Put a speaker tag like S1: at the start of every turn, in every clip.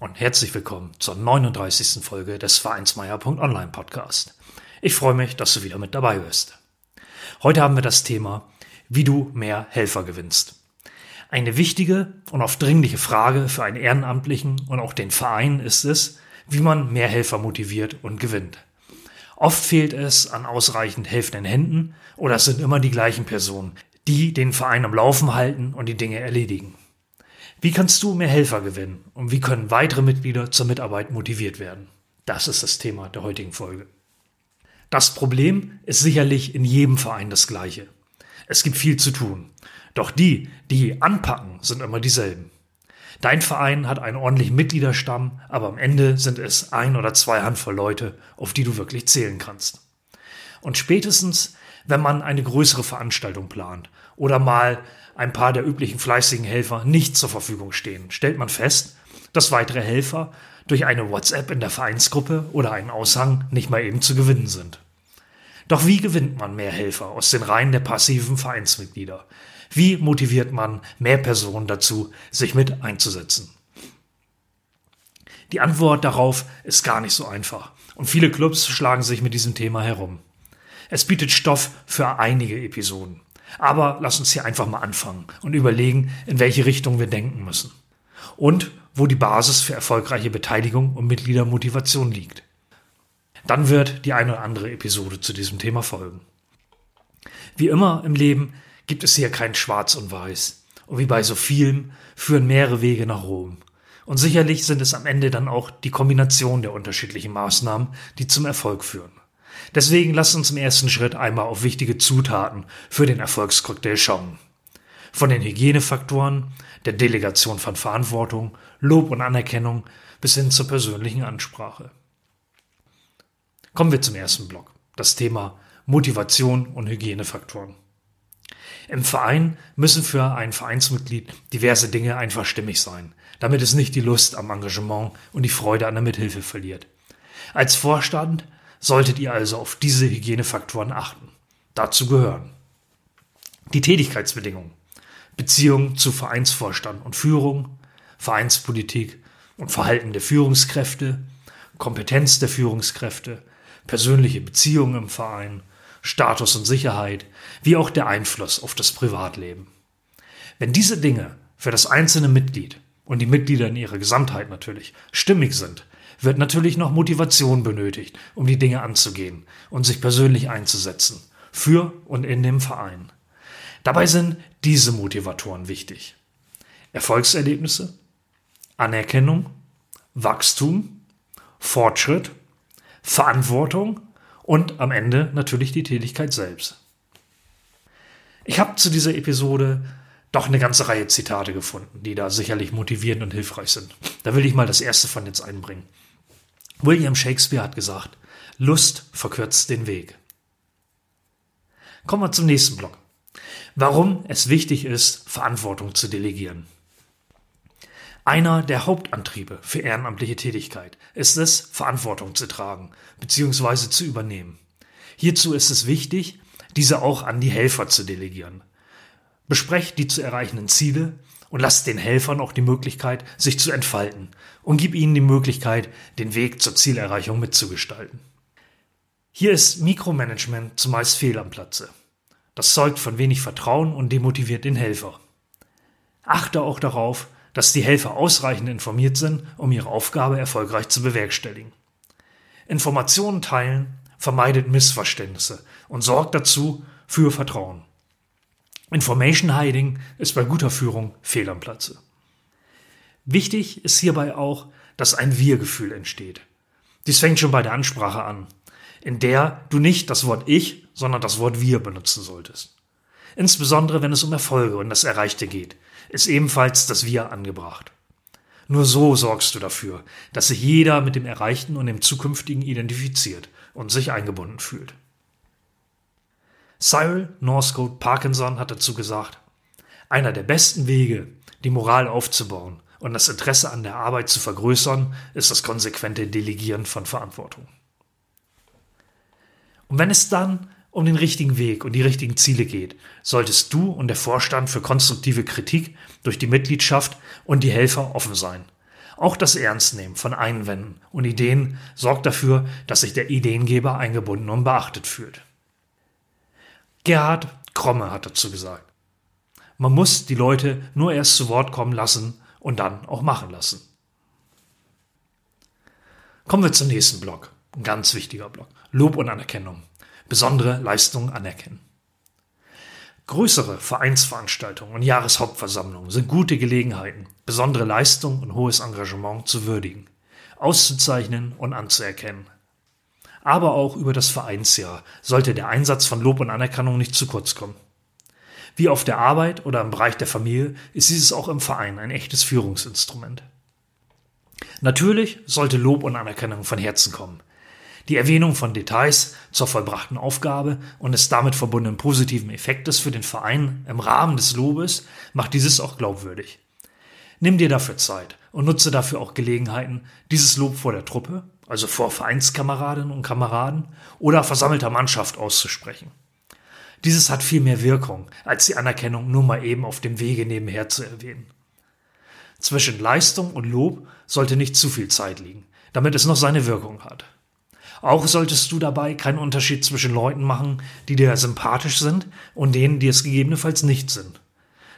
S1: und herzlich willkommen zur 39. Folge des Vereinsmeier.online Podcast. Ich freue mich, dass du wieder mit dabei bist. Heute haben wir das Thema, wie du mehr Helfer gewinnst. Eine wichtige und oft dringliche Frage für einen Ehrenamtlichen und auch den Verein ist es, wie man mehr Helfer motiviert und gewinnt. Oft fehlt es an ausreichend helfenden Händen oder es sind immer die gleichen Personen, die den Verein am Laufen halten und die Dinge erledigen. Wie kannst du mehr Helfer gewinnen und wie können weitere Mitglieder zur Mitarbeit motiviert werden? Das ist das Thema der heutigen Folge. Das Problem ist sicherlich in jedem Verein das gleiche. Es gibt viel zu tun. Doch die, die anpacken, sind immer dieselben. Dein Verein hat einen ordentlichen Mitgliederstamm, aber am Ende sind es ein oder zwei Handvoll Leute, auf die du wirklich zählen kannst. Und spätestens, wenn man eine größere Veranstaltung plant oder mal ein paar der üblichen fleißigen Helfer nicht zur Verfügung stehen, stellt man fest, dass weitere Helfer durch eine WhatsApp in der Vereinsgruppe oder einen Aushang nicht mal eben zu gewinnen sind. Doch wie gewinnt man mehr Helfer aus den Reihen der passiven Vereinsmitglieder? Wie motiviert man mehr Personen dazu, sich mit einzusetzen? Die Antwort darauf ist gar nicht so einfach und viele Clubs schlagen sich mit diesem Thema herum. Es bietet Stoff für einige Episoden. Aber lass uns hier einfach mal anfangen und überlegen, in welche Richtung wir denken müssen. Und wo die Basis für erfolgreiche Beteiligung und Mitgliedermotivation liegt. Dann wird die eine oder andere Episode zu diesem Thema folgen. Wie immer im Leben gibt es hier kein Schwarz und Weiß. Und wie bei so vielem führen mehrere Wege nach Rom. Und sicherlich sind es am Ende dann auch die Kombination der unterschiedlichen Maßnahmen, die zum Erfolg führen. Deswegen lasst uns im ersten Schritt einmal auf wichtige Zutaten für den Erfolgscocktail schauen. Von den Hygienefaktoren, der Delegation von Verantwortung, Lob und Anerkennung bis hin zur persönlichen Ansprache. Kommen wir zum ersten Block, das Thema Motivation und Hygienefaktoren. Im Verein müssen für ein Vereinsmitglied diverse Dinge einfach stimmig sein, damit es nicht die Lust am Engagement und die Freude an der Mithilfe verliert. Als Vorstand solltet ihr also auf diese Hygienefaktoren achten. Dazu gehören die Tätigkeitsbedingungen, Beziehungen zu Vereinsvorstand und Führung, Vereinspolitik und Verhalten der Führungskräfte, Kompetenz der Führungskräfte, persönliche Beziehungen im Verein, Status und Sicherheit, wie auch der Einfluss auf das Privatleben. Wenn diese Dinge für das einzelne Mitglied und die Mitglieder in ihrer Gesamtheit natürlich stimmig sind, wird natürlich noch Motivation benötigt, um die Dinge anzugehen und sich persönlich einzusetzen, für und in dem Verein. Dabei sind diese Motivatoren wichtig. Erfolgserlebnisse, Anerkennung, Wachstum, Fortschritt, Verantwortung und am Ende natürlich die Tätigkeit selbst. Ich habe zu dieser Episode doch eine ganze Reihe Zitate gefunden, die da sicherlich motivierend und hilfreich sind. Da will ich mal das erste von jetzt einbringen. William Shakespeare hat gesagt, Lust verkürzt den Weg. Kommen wir zum nächsten Block. Warum es wichtig ist, Verantwortung zu delegieren. Einer der Hauptantriebe für ehrenamtliche Tätigkeit ist es, Verantwortung zu tragen bzw. zu übernehmen. Hierzu ist es wichtig, diese auch an die Helfer zu delegieren. Besprecht die zu erreichenden Ziele und lass den Helfern auch die Möglichkeit, sich zu entfalten und gib ihnen die Möglichkeit, den Weg zur Zielerreichung mitzugestalten. Hier ist Mikromanagement zumeist fehl am Platze. Das zeugt von wenig Vertrauen und demotiviert den Helfer. Achte auch darauf, dass die Helfer ausreichend informiert sind, um ihre Aufgabe erfolgreich zu bewerkstelligen. Informationen teilen vermeidet Missverständnisse und sorgt dazu für Vertrauen. Information Hiding ist bei guter Führung fehl am Platze. Wichtig ist hierbei auch, dass ein Wir-Gefühl entsteht. Dies fängt schon bei der Ansprache an, in der du nicht das Wort Ich, sondern das Wort Wir benutzen solltest. Insbesondere wenn es um Erfolge und das Erreichte geht, ist ebenfalls das Wir angebracht. Nur so sorgst du dafür, dass sich jeder mit dem Erreichten und dem Zukünftigen identifiziert und sich eingebunden fühlt. Cyril Northcote Parkinson hat dazu gesagt, einer der besten Wege, die Moral aufzubauen und das Interesse an der Arbeit zu vergrößern, ist das konsequente Delegieren von Verantwortung. Und wenn es dann um den richtigen Weg und die richtigen Ziele geht, solltest du und der Vorstand für konstruktive Kritik durch die Mitgliedschaft und die Helfer offen sein. Auch das Ernstnehmen von Einwänden und Ideen sorgt dafür, dass sich der Ideengeber eingebunden und beachtet fühlt. Gerhard Kromme hat dazu gesagt, man muss die Leute nur erst zu Wort kommen lassen und dann auch machen lassen. Kommen wir zum nächsten Block. Ein ganz wichtiger Block. Lob und Anerkennung besondere Leistungen anerkennen. Größere Vereinsveranstaltungen und Jahreshauptversammlungen sind gute Gelegenheiten, besondere Leistungen und hohes Engagement zu würdigen, auszuzeichnen und anzuerkennen. Aber auch über das Vereinsjahr sollte der Einsatz von Lob und Anerkennung nicht zu kurz kommen. Wie auf der Arbeit oder im Bereich der Familie ist dieses auch im Verein ein echtes Führungsinstrument. Natürlich sollte Lob und Anerkennung von Herzen kommen, die Erwähnung von Details zur vollbrachten Aufgabe und des damit verbundenen positiven Effektes für den Verein im Rahmen des Lobes macht dieses auch glaubwürdig. Nimm dir dafür Zeit und nutze dafür auch Gelegenheiten, dieses Lob vor der Truppe, also vor Vereinskameradinnen und Kameraden oder versammelter Mannschaft auszusprechen. Dieses hat viel mehr Wirkung, als die Anerkennung nur mal eben auf dem Wege nebenher zu erwähnen. Zwischen Leistung und Lob sollte nicht zu viel Zeit liegen, damit es noch seine Wirkung hat. Auch solltest du dabei keinen Unterschied zwischen Leuten machen, die dir sympathisch sind und denen, die es gegebenenfalls nicht sind.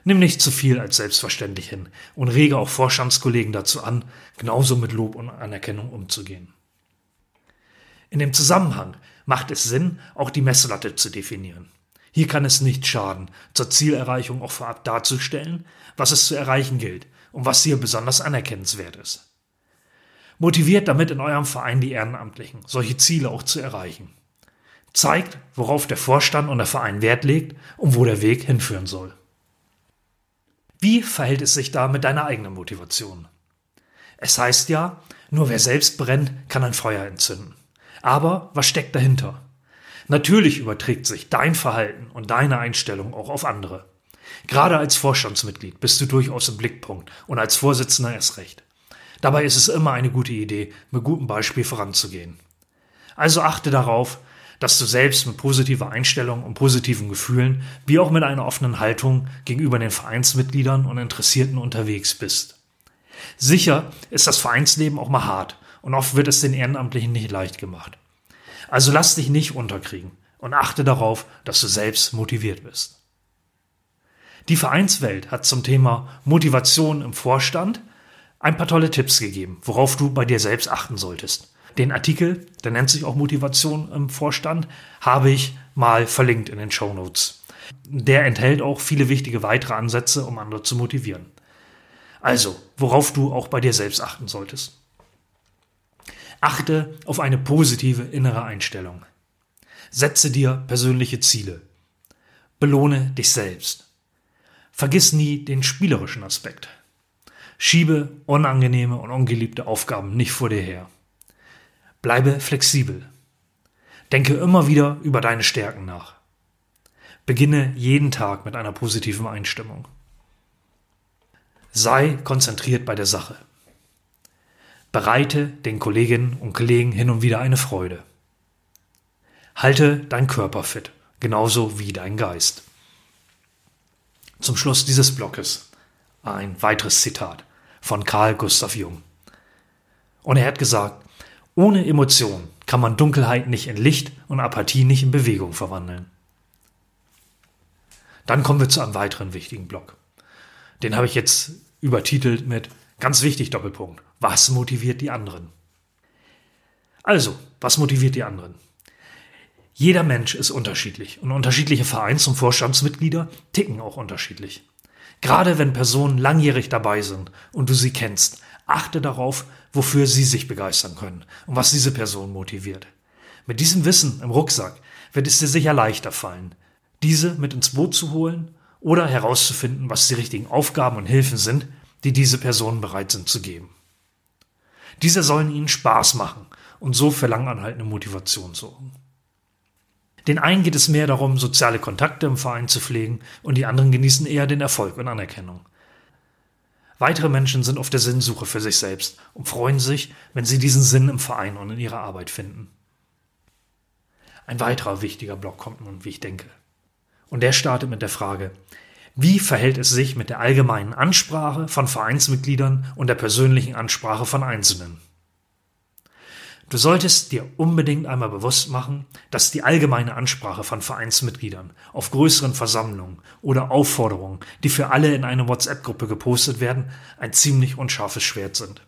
S1: Nimm nicht zu viel als selbstverständlich hin und rege auch Vorstandskollegen dazu an, genauso mit Lob und Anerkennung umzugehen. In dem Zusammenhang macht es Sinn, auch die Messlatte zu definieren. Hier kann es nicht schaden, zur Zielerreichung auch vorab darzustellen, was es zu erreichen gilt und was hier besonders anerkennenswert ist. Motiviert damit in eurem Verein die Ehrenamtlichen, solche Ziele auch zu erreichen. Zeigt, worauf der Vorstand und der Verein Wert legt und wo der Weg hinführen soll. Wie verhält es sich da mit deiner eigenen Motivation? Es heißt ja, nur wer selbst brennt, kann ein Feuer entzünden. Aber was steckt dahinter? Natürlich überträgt sich dein Verhalten und deine Einstellung auch auf andere. Gerade als Vorstandsmitglied bist du durchaus im Blickpunkt und als Vorsitzender erst recht. Dabei ist es immer eine gute Idee, mit gutem Beispiel voranzugehen. Also achte darauf, dass du selbst mit positiver Einstellung und positiven Gefühlen, wie auch mit einer offenen Haltung gegenüber den Vereinsmitgliedern und Interessierten unterwegs bist. Sicher ist das Vereinsleben auch mal hart und oft wird es den Ehrenamtlichen nicht leicht gemacht. Also lass dich nicht unterkriegen und achte darauf, dass du selbst motiviert bist. Die Vereinswelt hat zum Thema Motivation im Vorstand ein paar tolle Tipps gegeben, worauf du bei dir selbst achten solltest. Den Artikel, der nennt sich auch Motivation im Vorstand, habe ich mal verlinkt in den Show Notes. Der enthält auch viele wichtige weitere Ansätze, um andere zu motivieren. Also, worauf du auch bei dir selbst achten solltest. Achte auf eine positive innere Einstellung. Setze dir persönliche Ziele. Belohne dich selbst. Vergiss nie den spielerischen Aspekt. Schiebe unangenehme und ungeliebte Aufgaben nicht vor dir her. Bleibe flexibel. Denke immer wieder über deine Stärken nach. Beginne jeden Tag mit einer positiven Einstimmung. Sei konzentriert bei der Sache. Bereite den Kolleginnen und Kollegen hin und wieder eine Freude. Halte dein Körper fit, genauso wie dein Geist. Zum Schluss dieses Blockes ein weiteres Zitat von Carl Gustav Jung. Und er hat gesagt, ohne Emotion kann man Dunkelheit nicht in Licht und Apathie nicht in Bewegung verwandeln. Dann kommen wir zu einem weiteren wichtigen Block. Den habe ich jetzt übertitelt mit ganz wichtig Doppelpunkt. Was motiviert die anderen? Also, was motiviert die anderen? Jeder Mensch ist unterschiedlich und unterschiedliche Vereins- und Vorstandsmitglieder ticken auch unterschiedlich. Gerade wenn Personen langjährig dabei sind und du sie kennst, achte darauf, wofür sie sich begeistern können und was diese Person motiviert. Mit diesem Wissen im Rucksack wird es dir sicher leichter fallen, diese mit ins Boot zu holen oder herauszufinden, was die richtigen Aufgaben und Hilfen sind, die diese Personen bereit sind zu geben. Diese sollen ihnen Spaß machen und so für langanhaltende Motivation sorgen. Den einen geht es mehr darum, soziale Kontakte im Verein zu pflegen und die anderen genießen eher den Erfolg und Anerkennung. Weitere Menschen sind auf der Sinnsuche für sich selbst und freuen sich, wenn sie diesen Sinn im Verein und in ihrer Arbeit finden. Ein weiterer wichtiger Block kommt nun, wie ich denke. Und der startet mit der Frage, wie verhält es sich mit der allgemeinen Ansprache von Vereinsmitgliedern und der persönlichen Ansprache von Einzelnen? Du solltest dir unbedingt einmal bewusst machen, dass die allgemeine Ansprache von Vereinsmitgliedern auf größeren Versammlungen oder Aufforderungen, die für alle in eine WhatsApp-Gruppe gepostet werden, ein ziemlich unscharfes Schwert sind.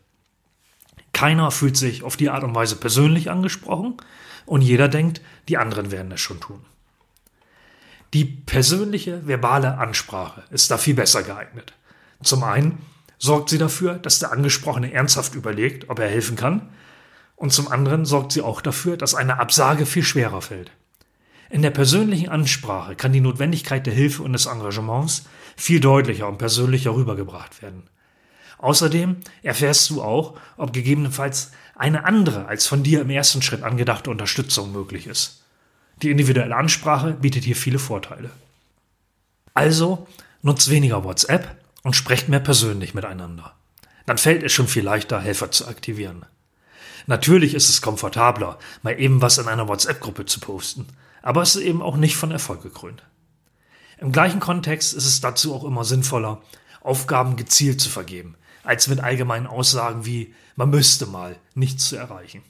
S1: Keiner fühlt sich auf die Art und Weise persönlich angesprochen und jeder denkt, die anderen werden es schon tun. Die persönliche verbale Ansprache ist da viel besser geeignet. Zum einen sorgt sie dafür, dass der Angesprochene ernsthaft überlegt, ob er helfen kann, und zum anderen sorgt sie auch dafür, dass eine Absage viel schwerer fällt. In der persönlichen Ansprache kann die Notwendigkeit der Hilfe und des Engagements viel deutlicher und persönlicher rübergebracht werden. Außerdem erfährst du auch, ob gegebenenfalls eine andere als von dir im ersten Schritt angedachte Unterstützung möglich ist. Die individuelle Ansprache bietet hier viele Vorteile. Also nutzt weniger WhatsApp und sprecht mehr persönlich miteinander. Dann fällt es schon viel leichter, Helfer zu aktivieren. Natürlich ist es komfortabler, mal eben was in einer WhatsApp-Gruppe zu posten, aber es ist eben auch nicht von Erfolg gekrönt. Im gleichen Kontext ist es dazu auch immer sinnvoller, Aufgaben gezielt zu vergeben, als mit allgemeinen Aussagen wie man müsste mal nichts zu erreichen.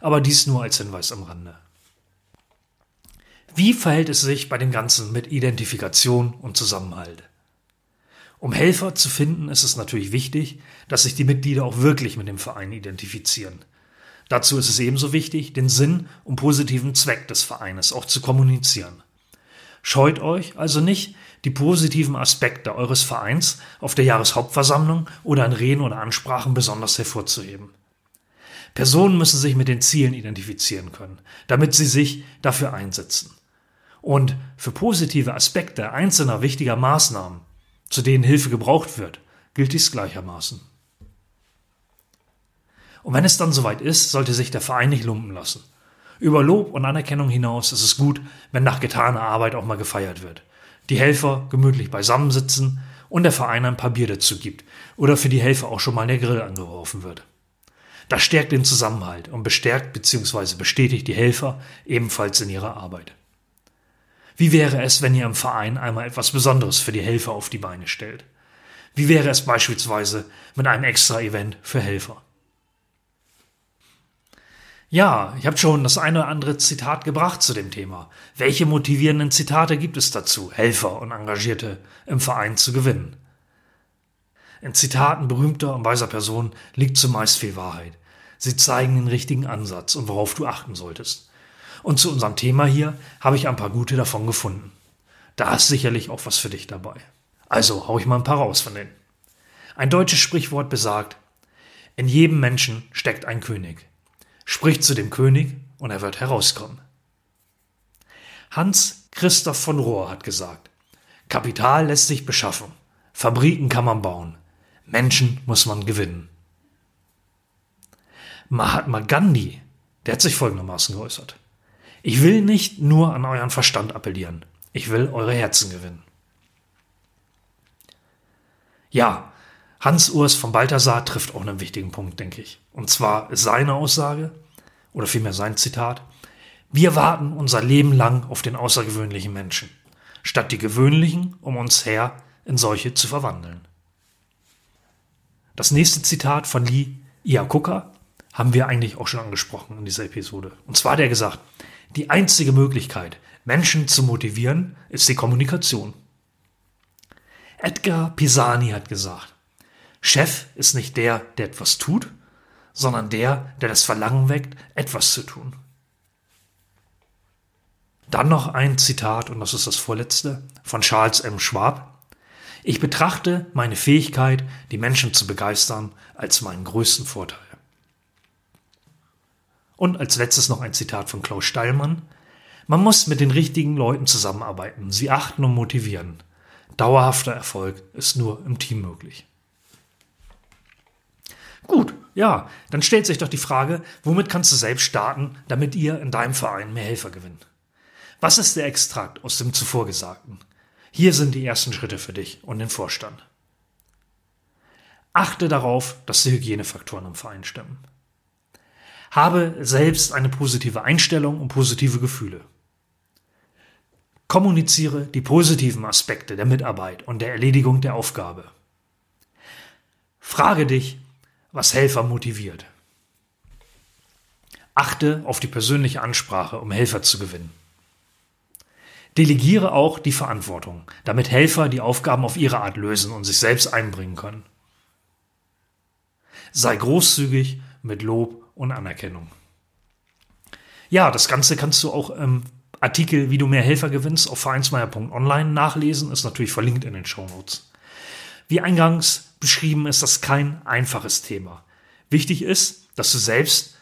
S1: Aber dies nur als Hinweis am Rande. Wie verhält es sich bei dem Ganzen mit Identifikation und Zusammenhalt? Um Helfer zu finden, ist es natürlich wichtig, dass sich die Mitglieder auch wirklich mit dem Verein identifizieren Dazu ist es ebenso wichtig, den Sinn und positiven Zweck des Vereines auch zu kommunizieren. Scheut euch also nicht, die positiven Aspekte eures Vereins auf der Jahreshauptversammlung oder in Reden oder Ansprachen besonders hervorzuheben. Personen müssen sich mit den Zielen identifizieren können, damit sie sich dafür einsetzen. Und für positive Aspekte einzelner wichtiger Maßnahmen, zu denen Hilfe gebraucht wird, gilt dies gleichermaßen. Und wenn es dann soweit ist, sollte sich der Verein nicht lumpen lassen. Über Lob und Anerkennung hinaus ist es gut, wenn nach getaner Arbeit auch mal gefeiert wird. Die Helfer gemütlich beisammensitzen und der Verein ein paar Bier dazu gibt oder für die Helfer auch schon mal der Grill angeworfen wird. Das stärkt den Zusammenhalt und bestärkt bzw. bestätigt die Helfer ebenfalls in ihrer Arbeit. Wie wäre es, wenn ihr im Verein einmal etwas Besonderes für die Helfer auf die Beine stellt? Wie wäre es beispielsweise mit einem extra Event für Helfer? Ja, ich habe schon das eine oder andere Zitat gebracht zu dem Thema. Welche motivierenden Zitate gibt es dazu, Helfer und Engagierte im Verein zu gewinnen? In Zitaten berühmter und weiser Personen liegt zumeist viel Wahrheit. Sie zeigen den richtigen Ansatz und worauf du achten solltest. Und zu unserem Thema hier habe ich ein paar gute davon gefunden. Da ist sicherlich auch was für dich dabei. Also hau ich mal ein paar raus von denen. Ein deutsches Sprichwort besagt, in jedem Menschen steckt ein König spricht zu dem König und er wird herauskommen. Hans Christoph von Rohr hat gesagt, Kapital lässt sich beschaffen, Fabriken kann man bauen, Menschen muss man gewinnen. Mahatma Gandhi, der hat sich folgendermaßen geäußert. Ich will nicht nur an euren Verstand appellieren, ich will eure Herzen gewinnen. Ja, Hans Urs von Balthasar trifft auch einen wichtigen Punkt, denke ich. Und zwar ist seine Aussage, oder vielmehr sein Zitat, wir warten unser Leben lang auf den außergewöhnlichen Menschen, statt die gewöhnlichen um uns her in solche zu verwandeln. Das nächste Zitat von Lee Iacocca haben wir eigentlich auch schon angesprochen in dieser Episode. Und zwar hat er gesagt, die einzige Möglichkeit, Menschen zu motivieren, ist die Kommunikation. Edgar Pisani hat gesagt, Chef ist nicht der, der etwas tut, sondern der, der das Verlangen weckt, etwas zu tun. Dann noch ein Zitat, und das ist das vorletzte, von Charles M. Schwab. Ich betrachte meine Fähigkeit, die Menschen zu begeistern, als meinen größten Vorteil. Und als letztes noch ein Zitat von Klaus Steilmann. Man muss mit den richtigen Leuten zusammenarbeiten, sie achten und motivieren. Dauerhafter Erfolg ist nur im Team möglich. Gut, ja, dann stellt sich doch die Frage, womit kannst du selbst starten, damit ihr in deinem Verein mehr Helfer gewinnt? Was ist der Extrakt aus dem zuvor Gesagten? Hier sind die ersten Schritte für dich und den Vorstand. Achte darauf, dass die Hygienefaktoren im Verein stimmen. Habe selbst eine positive Einstellung und positive Gefühle. Kommuniziere die positiven Aspekte der Mitarbeit und der Erledigung der Aufgabe. Frage dich, was Helfer motiviert. Achte auf die persönliche Ansprache, um Helfer zu gewinnen. Delegiere auch die Verantwortung, damit Helfer die Aufgaben auf ihre Art lösen und sich selbst einbringen können. Sei großzügig mit Lob und Anerkennung. Ja, das Ganze kannst du auch im Artikel, wie du mehr Helfer gewinnst, auf vereinsmeier.online nachlesen, ist natürlich verlinkt in den Shownotes. Wie eingangs beschrieben ist das kein einfaches Thema. Wichtig ist, dass du selbst,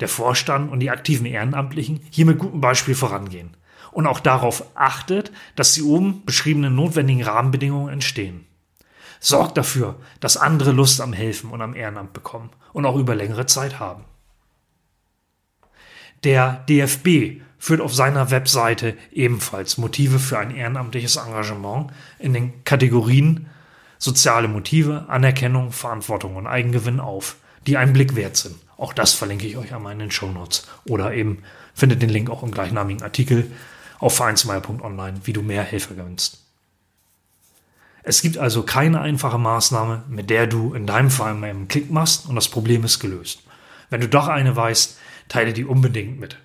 S1: der Vorstand und die aktiven Ehrenamtlichen hier mit gutem Beispiel vorangehen und auch darauf achtet, dass die oben beschriebenen notwendigen Rahmenbedingungen entstehen. Sorgt dafür, dass andere Lust am Helfen und am Ehrenamt bekommen und auch über längere Zeit haben. Der DFB führt auf seiner Webseite ebenfalls Motive für ein ehrenamtliches Engagement in den Kategorien soziale Motive, Anerkennung, Verantwortung und Eigengewinn auf, die einen Blick wert sind. Auch das verlinke ich euch einmal in den Show Notes oder eben findet den Link auch im gleichnamigen Artikel auf vereinsmeier.online, wie du mehr Helfer gewinnst. Es gibt also keine einfache Maßnahme, mit der du in deinem Fall mal einen Klick machst und das Problem ist gelöst. Wenn du doch eine weißt, teile die unbedingt mit.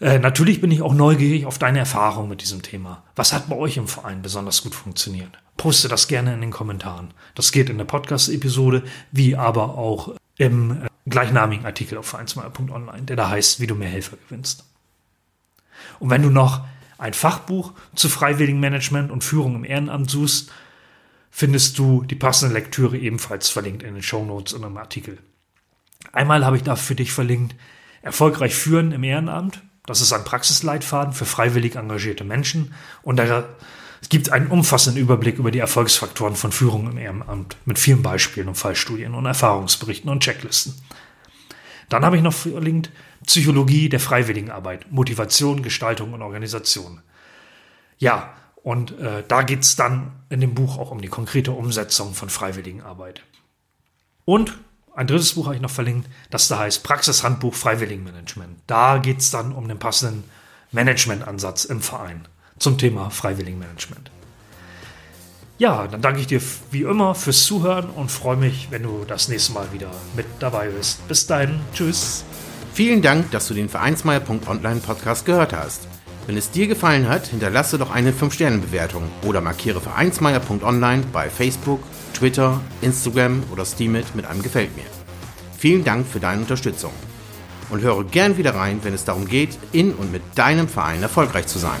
S1: Äh, natürlich bin ich auch neugierig auf deine Erfahrung mit diesem Thema. Was hat bei euch im Verein besonders gut funktioniert? Poste das gerne in den Kommentaren. Das geht in der Podcast-Episode, wie aber auch im äh, gleichnamigen Artikel auf vereinsmeier.online, der da heißt, wie du mehr Helfer gewinnst. Und wenn du noch ein Fachbuch zu freiwilligen Management und Führung im Ehrenamt suchst, findest du die passende Lektüre ebenfalls verlinkt in den Show Notes und im Artikel. Einmal habe ich da für dich verlinkt Erfolgreich führen im Ehrenamt. Das ist ein Praxisleitfaden für freiwillig engagierte Menschen. Und da es gibt einen umfassenden Überblick über die Erfolgsfaktoren von Führung im Ehrenamt mit vielen Beispielen und Fallstudien und Erfahrungsberichten und Checklisten. Dann habe ich noch verlinkt Psychologie der Freiwilligenarbeit, Motivation, Gestaltung und Organisation. Ja, und äh, da geht es dann in dem Buch auch um die konkrete Umsetzung von Freiwilligenarbeit. Und ein drittes Buch habe ich noch verlinkt, das da heißt Praxishandbuch Freiwilligenmanagement. Da geht es dann um den passenden Managementansatz im Verein zum Thema Freiwilligenmanagement. Ja, dann danke ich dir wie immer fürs Zuhören und freue mich, wenn du das nächste Mal wieder mit dabei bist. Bis dahin, tschüss.
S2: Vielen Dank, dass du den Vereinsmeier.online Podcast gehört hast. Wenn es dir gefallen hat, hinterlasse doch eine 5-Sterne-Bewertung oder markiere Vereinsmeier.online bei Facebook, Twitter, Instagram oder Steamit mit einem Gefällt mir. Vielen Dank für deine Unterstützung. Und höre gern wieder rein, wenn es darum geht, in und mit deinem Verein erfolgreich zu sein.